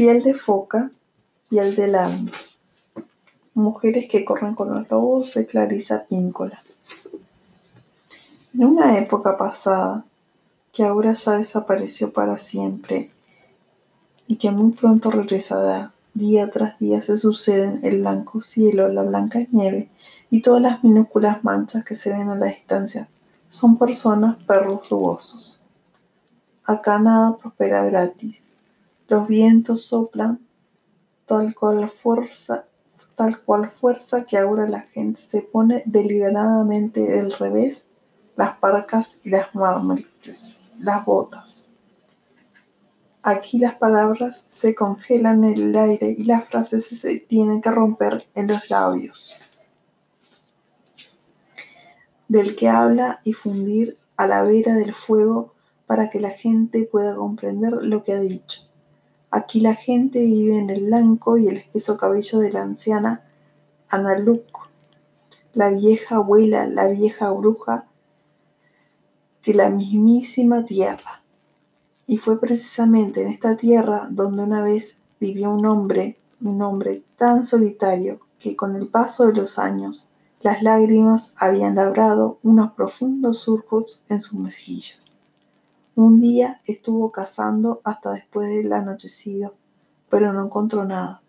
Piel de foca, piel del alma. Mujeres que corren con los lobos de Clarisa Píncola. En una época pasada, que ahora ya desapareció para siempre y que muy pronto regresará, día tras día se suceden el blanco cielo, la blanca nieve y todas las minúsculas manchas que se ven a la distancia. Son personas, perros rugosos. Acá nada prospera gratis los vientos soplan tal cual fuerza, tal cual fuerza que ahora la gente se pone deliberadamente del revés las parcas y las mármoles, las botas. Aquí las palabras se congelan en el aire y las frases se tienen que romper en los labios. Del que habla y fundir a la vera del fuego para que la gente pueda comprender lo que ha dicho. Aquí la gente vive en el blanco y el espeso cabello de la anciana Analuk, la vieja abuela, la vieja bruja de la mismísima tierra. Y fue precisamente en esta tierra donde una vez vivió un hombre, un hombre tan solitario que con el paso de los años las lágrimas habían labrado unos profundos surcos en sus mejillas. Un día estuvo cazando hasta después del anochecido, pero no encontró nada.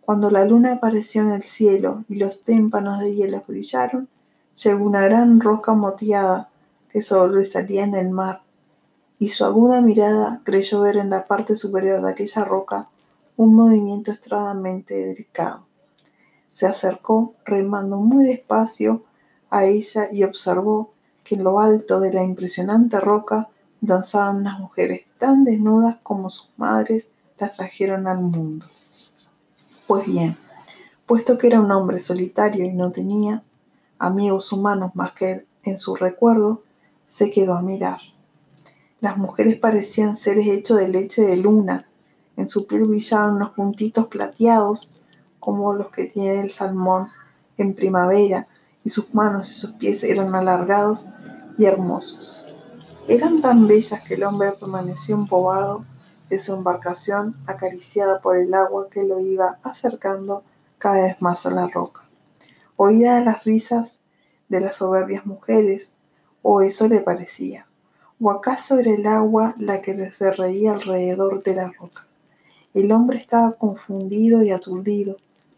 Cuando la luna apareció en el cielo y los témpanos de hielo brillaron, llegó una gran roca moteada que sobresalía en el mar, y su aguda mirada creyó ver en la parte superior de aquella roca un movimiento extremadamente delicado. Se acercó remando muy despacio a ella y observó que en lo alto de la impresionante roca danzaban unas mujeres tan desnudas como sus madres las trajeron al mundo. Pues bien, puesto que era un hombre solitario y no tenía amigos humanos más que en su recuerdo, se quedó a mirar. Las mujeres parecían seres hechos de leche de luna, en su piel brillaban unos puntitos plateados como los que tiene el salmón en primavera, y sus manos y sus pies eran alargados y hermosos. Eran tan bellas que el hombre permaneció embobado de su embarcación, acariciada por el agua que lo iba acercando cada vez más a la roca. Oía las risas de las soberbias mujeres, o eso le parecía, o acaso era el agua la que se reía alrededor de la roca. El hombre estaba confundido y aturdido,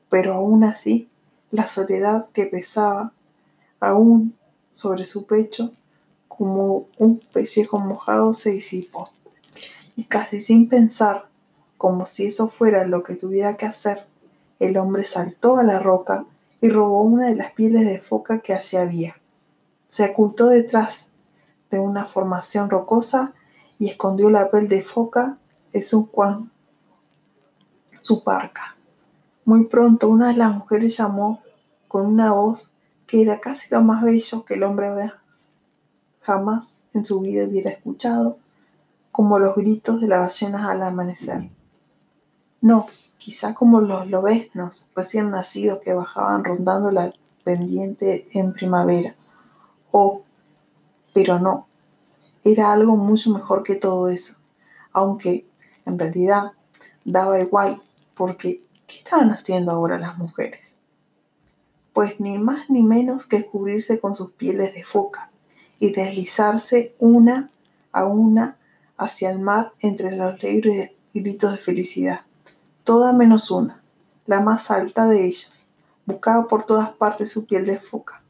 pero aún así la soledad que pesaba aún sobre su pecho como un pellejo mojado se disipó. Y casi sin pensar, como si eso fuera lo que tuviera que hacer, el hombre saltó a la roca y robó una de las pieles de foca que allí había. Se ocultó detrás de una formación rocosa y escondió la piel de foca en su, su parca. Muy pronto una de las mujeres llamó con una voz que era casi lo más bello que el hombre jamás en su vida hubiera escuchado, como los gritos de las ballenas al amanecer. No, quizá como los lobesnos recién nacidos que bajaban rondando la pendiente en primavera. Oh, pero no, era algo mucho mejor que todo eso, aunque en realidad daba igual, porque ¿qué estaban haciendo ahora las mujeres? Pues ni más ni menos que cubrirse con sus pieles de foca, y deslizarse una a una hacia el mar entre los alegres gritos de felicidad. Toda menos una, la más alta de ellas. Buscaba por todas partes su piel de foca,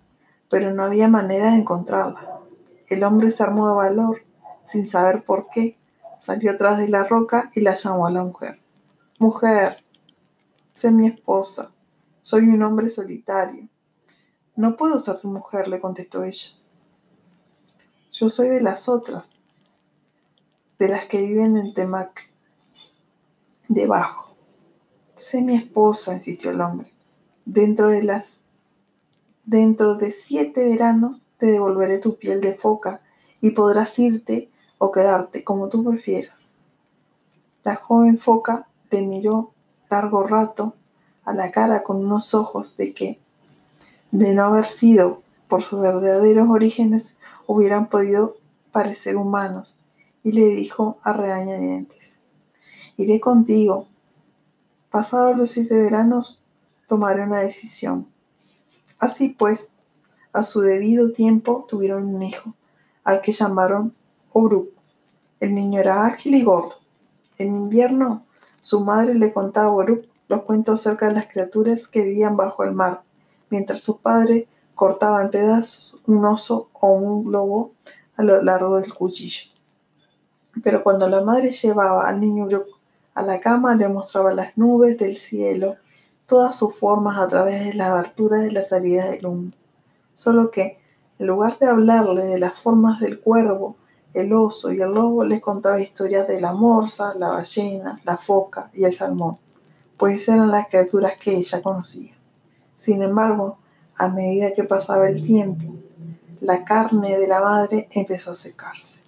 pero no había manera de encontrarla. El hombre se armó de valor, sin saber por qué, salió tras de la roca y la llamó a la mujer. Mujer, sé mi esposa, soy un hombre solitario. No puedo ser tu mujer, le contestó ella. Yo soy de las otras, de las que viven en Temac, debajo. Sé mi esposa, insistió el hombre. Dentro de las dentro de siete veranos te devolveré tu piel de foca y podrás irte o quedarte como tú prefieras. La joven foca le miró largo rato a la cara con unos ojos de que, de no haber sido por sus verdaderos orígenes, hubieran podido parecer humanos, y le dijo a regañadientes, iré contigo, Pasados los siete veranos, tomaré una decisión. Así pues, a su debido tiempo tuvieron un hijo, al que llamaron Oruk. El niño era ágil y gordo. En invierno, su madre le contaba a Oruk los cuentos acerca de las criaturas que vivían bajo el mar, mientras su padre cortaba en pedazos un oso o un globo a lo largo del cuchillo. Pero cuando la madre llevaba al niño a la cama, le mostraba las nubes del cielo, todas sus formas a través de las aberturas de la salida del humo. Solo que, en lugar de hablarle de las formas del cuervo, el oso y el lobo, les contaba historias de la morsa, la ballena, la foca y el salmón pues eran las criaturas que ella conocía. Sin embargo, a medida que pasaba el tiempo, la carne de la madre empezó a secarse.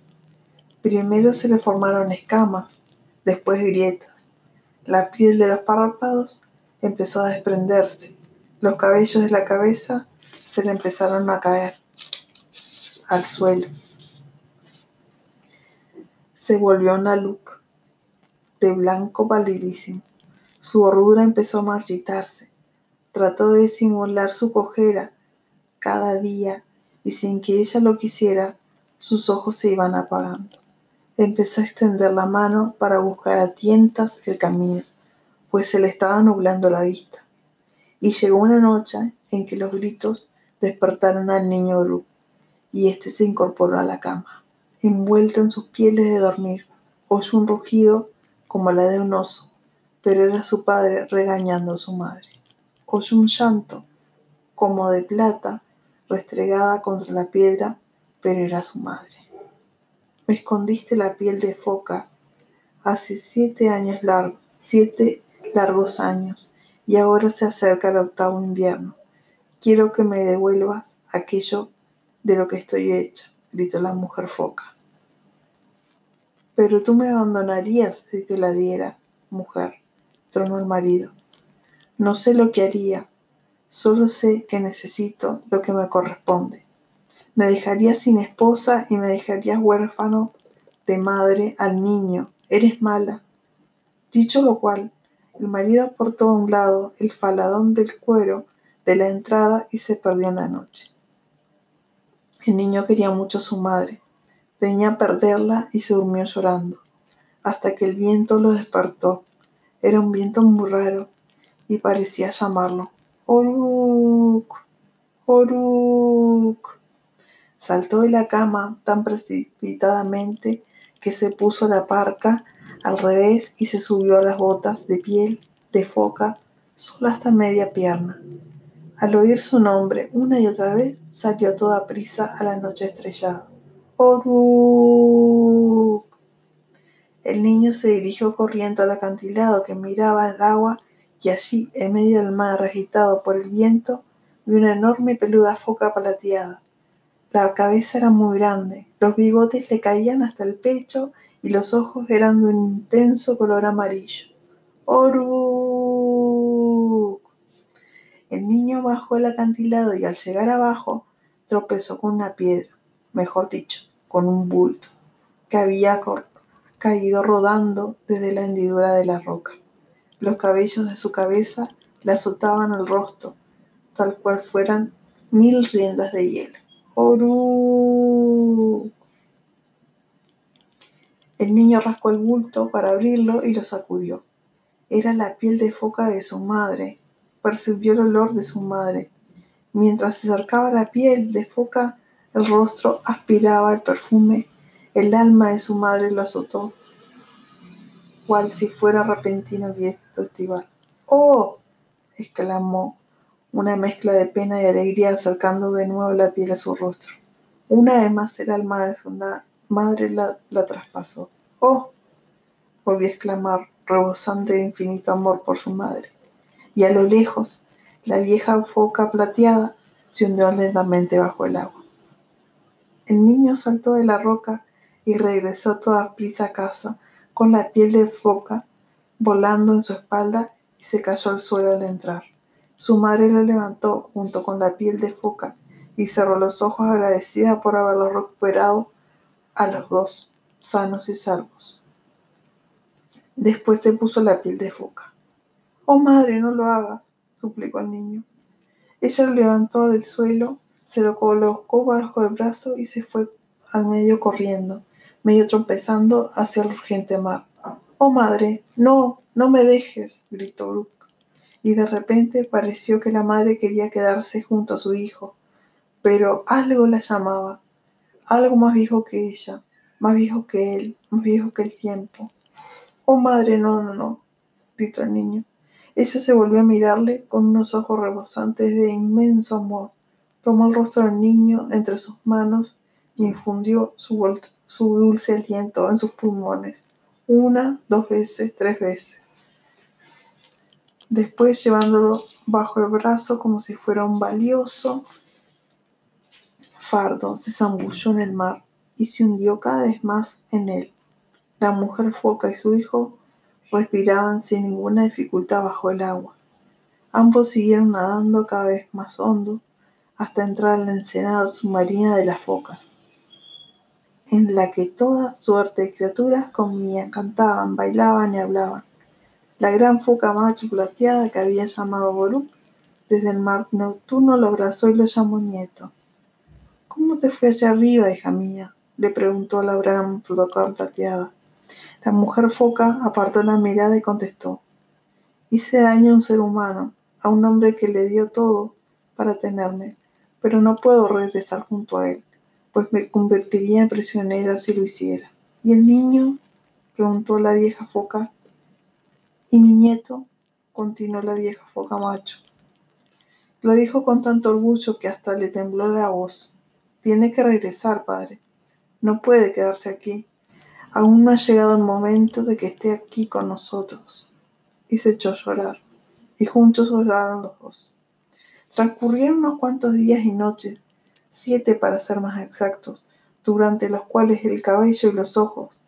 Primero se le formaron escamas, después grietas. La piel de los párpados empezó a desprenderse. Los cabellos de la cabeza se le empezaron a caer al suelo. Se volvió una look de blanco palidísimo. Su gordura empezó a marchitarse. Trató de simular su cojera cada día y sin que ella lo quisiera, sus ojos se iban apagando. Empezó a extender la mano para buscar a tientas el camino, pues se le estaba nublando la vista. Y llegó una noche en que los gritos despertaron al niño Gru, y éste se incorporó a la cama. Envuelto en sus pieles de dormir, oyó un rugido como la de un oso pero era su padre regañando a su madre. Oyó un llanto, como de plata, restregada contra la piedra, pero era su madre. Me escondiste la piel de foca hace siete años largos, siete largos años, y ahora se acerca el octavo invierno. Quiero que me devuelvas aquello de lo que estoy hecha, gritó la mujer foca. Pero tú me abandonarías si te la diera, mujer tronó el marido. No sé lo que haría, solo sé que necesito lo que me corresponde. Me dejarías sin esposa y me dejarías huérfano de madre al niño. Eres mala. Dicho lo cual, el marido aportó a un lado el faladón del cuero de la entrada y se perdió en la noche. El niño quería mucho a su madre, tenía perderla y se durmió llorando, hasta que el viento lo despertó era un viento muy raro y parecía llamarlo. Oruk, Oruk. Saltó de la cama tan precipitadamente que se puso la parca al revés y se subió a las botas de piel de foca solo hasta media pierna. Al oír su nombre una y otra vez, salió toda prisa a la noche estrellada. Oruk. El niño se dirigió corriendo al acantilado que miraba el agua y allí, en medio del mar agitado por el viento, vio una enorme y peluda foca plateada. La cabeza era muy grande, los bigotes le caían hasta el pecho y los ojos eran de un intenso color amarillo. ¡Oruk! El niño bajó el acantilado y al llegar abajo tropezó con una piedra, mejor dicho, con un bulto que había caído rodando desde la hendidura de la roca. Los cabellos de su cabeza le azotaban el rostro, tal cual fueran mil riendas de hielo. ¡Orú! El niño rascó el bulto para abrirlo y lo sacudió. Era la piel de foca de su madre. Percibió el olor de su madre. Mientras se acercaba la piel de foca, el rostro aspiraba el perfume el alma de su madre lo azotó, cual si fuera repentino viento estival. ¡Oh! exclamó, una mezcla de pena y alegría acercando de nuevo la piel a su rostro. Una vez más el alma de su madre la, traspasó. ¡Oh! volvió a exclamar, rebosante de infinito amor por su madre. Y a lo lejos, la vieja foca plateada se hundió lentamente bajo el agua. El niño saltó de la roca y regresó toda prisa a casa, con la piel de foca volando en su espalda y se cayó al suelo al entrar. Su madre lo levantó junto con la piel de foca y cerró los ojos agradecida por haberlo recuperado a los dos, sanos y salvos. Después se puso la piel de foca. Oh madre, no lo hagas, suplicó el niño. Ella lo levantó del suelo, se lo colocó bajo el brazo y se fue al medio corriendo, medio tropezando hacia el urgente mar. Oh madre, no, no me dejes, gritó Brooke. Y de repente pareció que la madre quería quedarse junto a su hijo, pero algo la llamaba, algo más viejo que ella, más viejo que él, más viejo que el tiempo. Oh madre, no, no, no, gritó el niño. Ella se volvió a mirarle con unos ojos rebosantes de inmenso amor. Tomó el rostro del niño entre sus manos infundió su, dulce aliento en sus pulmones, una, dos veces, tres veces. Después, llevándolo bajo el brazo como si fuera un valioso fardo, se zambulló en el mar y se hundió cada vez más en él. La mujer foca y su hijo respiraban sin ninguna dificultad bajo el agua. Ambos siguieron nadando cada vez más hondo hasta entrar en la ensenada submarina de las focas, en la que toda suerte de criaturas comían, cantaban, bailaban y hablaban. La gran foca macho plateada que había llamado Boruk desde el mar nocturno lo abrazó y lo llamó nieto. ¿Cómo te fue allá arriba, hija mía? le preguntó la gran foca plateada. La mujer foca apartó la mirada y contestó, hice daño a un ser humano, a un hombre que le dio todo para tenerme, pero no puedo regresar junto a él, pues me convertiría en prisionera si lo hiciera. ¿Y el niño? preguntó la vieja foca. ¿Y mi nieto? continuó la vieja foca macho. Lo dijo con tanto orgullo que hasta le tembló la voz. Tiene que regresar, padre. No puede quedarse aquí. Aún no ha llegado el momento de que esté aquí con nosotros. Y se echó a llorar, y juntos lloraron los dos. Transcurrieron unos cuantos días y noches, siete para ser más exactos, durante los cuales el cabello y los ojos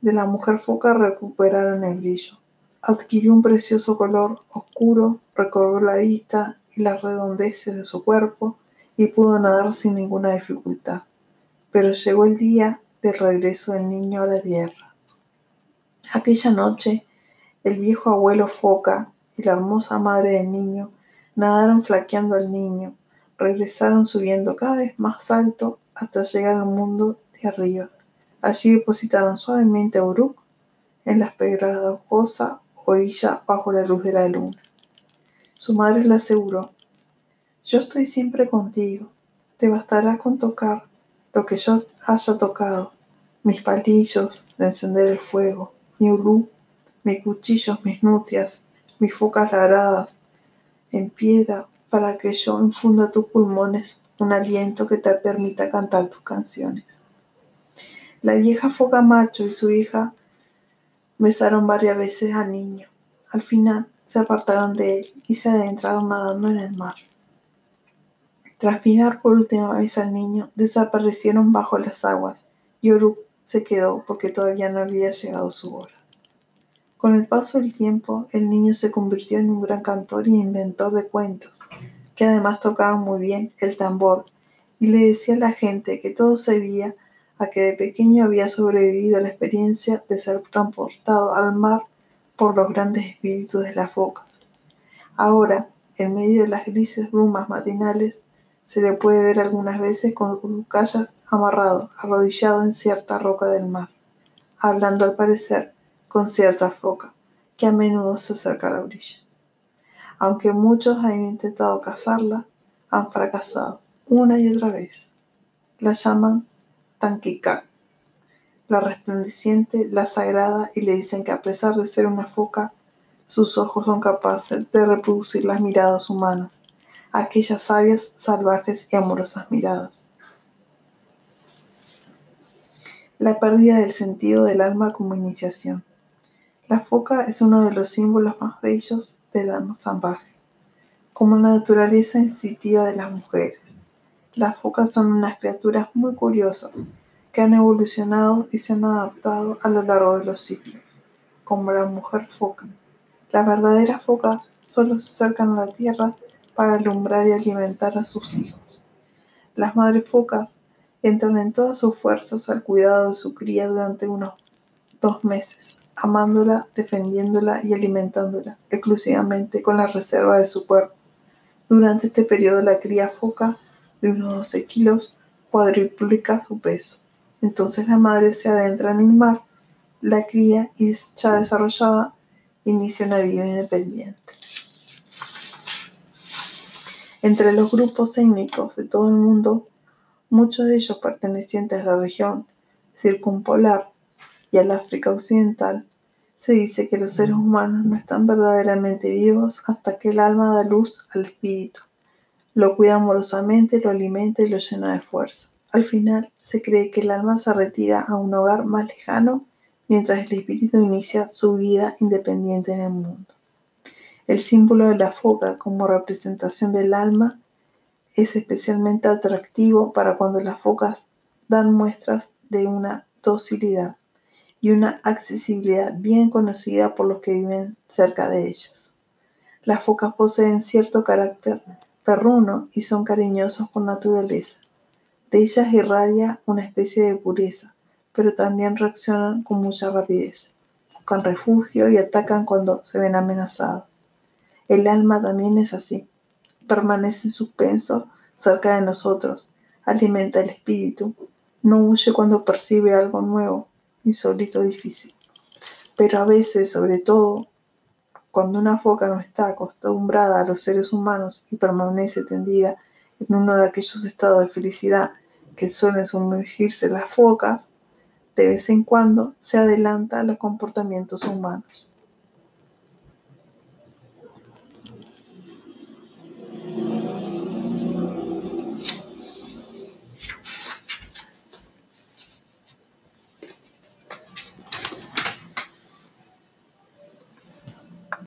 de la mujer foca recuperaron el brillo. Adquirió un precioso color oscuro, recorrió la vista y las redondeces de su cuerpo y pudo nadar sin ninguna dificultad. Pero llegó el día del regreso del niño a la tierra. Aquella noche, el viejo abuelo foca y la hermosa madre del niño nadaron flaqueando al niño, regresaron subiendo cada vez más alto hasta llegar al mundo de arriba. Allí depositaron suavemente a Uruk en la pedregosa orilla bajo la luz de la luna. Su madre le aseguró, yo estoy siempre contigo, te bastará con tocar lo que yo haya tocado, mis palillos de encender el fuego, mi ulú, mis cuchillos, mis nutrias, mis focas labradas en piedra para que yo infunda tus pulmones un aliento que te permita cantar tus canciones. La vieja foca macho y su hija besaron varias veces al niño. Al final se apartaron de él y se adentraron nadando en el mar. Tras mirar por última vez al niño, desaparecieron bajo las aguas y Oruk se quedó porque todavía no había llegado su hora. Con el paso del tiempo, el niño se convirtió en un gran cantor y inventor de cuentos, que además tocaba muy bien el tambor y le decía a la gente que todo se debía a que de pequeño había sobrevivido a la experiencia de ser transportado al mar por los grandes espíritus de las focas. Ahora, en medio de las grises brumas matinales, se le puede ver algunas veces con su kayak amarrado, arrodillado en cierta roca del mar, hablando al parecer con cierta foca, que a menudo se acerca a la orilla. Aunque muchos han intentado cazarla, han fracasado una y otra vez. La llaman Tanquicac, la resplandeciente, la sagrada, y le dicen que a pesar de ser una foca, sus ojos son capaces de reproducir las miradas humanas, aquellas sabias, salvajes y amorosas miradas. La pérdida del sentido del alma como iniciación. La foca es uno de los símbolos más bellos del alma salvaje, como la naturaleza sensitiva de las mujeres. Las focas son unas criaturas muy curiosas que han evolucionado y se han adaptado a lo largo de los siglos, como la mujer foca. Las verdaderas focas solo se acercan a la tierra para alumbrar y alimentar a sus hijos. Las madres focas entran en todas sus fuerzas al cuidado de su cría durante unos dos meses, amándola, defendiéndola y alimentándola exclusivamente con la reserva de su cuerpo. Durante este periodo la cría foca de unos 12 kilos cuadriplica su peso. Entonces la madre se adentra en el mar, la cría y ya desarrollada inicia una vida independiente. Entre los grupos étnicos de todo el mundo, muchos de ellos pertenecientes a la región circumpolar y al África Occidental, se dice que los seres humanos no están verdaderamente vivos hasta que el alma da luz al espíritu. Lo cuida amorosamente, lo alimenta y lo llena de fuerza. Al final, se cree que el alma se retira a un hogar más lejano mientras el espíritu inicia su vida independiente en el mundo. El símbolo de la foca como representación del alma es especialmente atractivo para cuando las focas dan muestras de una docilidad y una accesibilidad bien conocida por los que viven cerca de ellas. Las focas poseen cierto carácter perruno y son cariñosas por naturaleza. De ellas irradia una especie de pureza, pero también reaccionan con mucha rapidez. Buscan refugio y atacan cuando se ven amenazados. El alma también es así. Permanece en suspenso cerca de nosotros, alimenta el espíritu, no huye cuando percibe algo nuevo, insólito, difícil. Pero a veces, sobre todo, cuando una foca no está acostumbrada a los seres humanos y permanece tendida en uno de aquellos estados de felicidad que suelen sumergirse las focas, de vez en cuando se adelanta a los comportamientos humanos.